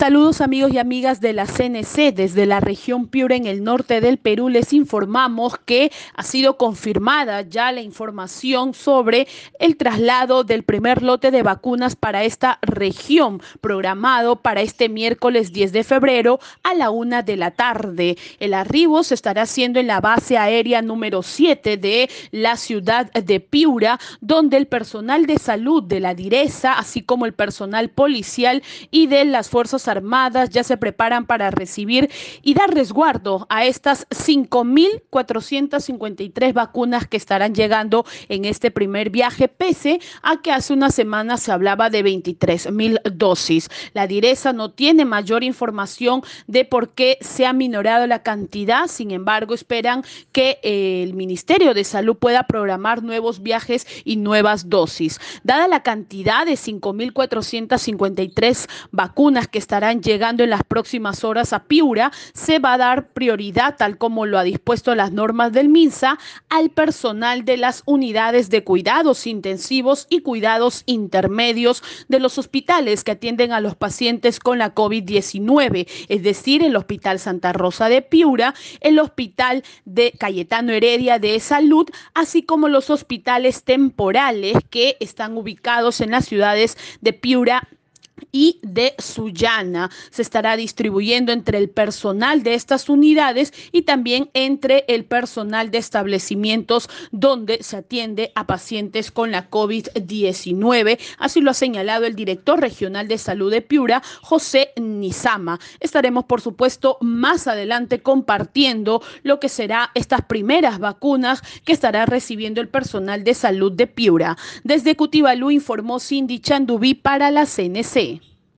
Saludos amigos y amigas de la CNC. Desde la región Piura en el norte del Perú les informamos que ha sido confirmada ya la información sobre el traslado del primer lote de vacunas para esta región, programado para este miércoles 10 de febrero a la una de la tarde. El arribo se estará haciendo en la base aérea número 7 de la ciudad de Piura, donde el personal de salud de la direza, así como el personal policial y de las fuerzas Armadas ya se preparan para recibir y dar resguardo a estas 5.453 vacunas que estarán llegando en este primer viaje, pese a que hace una semana se hablaba de 23.000 dosis. La direza no tiene mayor información de por qué se ha minorado la cantidad, sin embargo, esperan que eh, el Ministerio de Salud pueda programar nuevos viajes y nuevas dosis. Dada la cantidad de 5.453 vacunas que están estarán llegando en las próximas horas a Piura, se va a dar prioridad, tal como lo ha dispuesto las normas del MINSA, al personal de las unidades de cuidados intensivos y cuidados intermedios de los hospitales que atienden a los pacientes con la COVID-19, es decir, el Hospital Santa Rosa de Piura, el Hospital de Cayetano Heredia de Salud, así como los hospitales temporales que están ubicados en las ciudades de Piura y de Sullana. Se estará distribuyendo entre el personal de estas unidades y también entre el personal de establecimientos donde se atiende a pacientes con la COVID-19. Así lo ha señalado el director regional de salud de Piura, José Nizama. Estaremos, por supuesto, más adelante compartiendo lo que será estas primeras vacunas que estará recibiendo el personal de salud de Piura. Desde Cutibalú informó Cindy Chandubí para la CNC.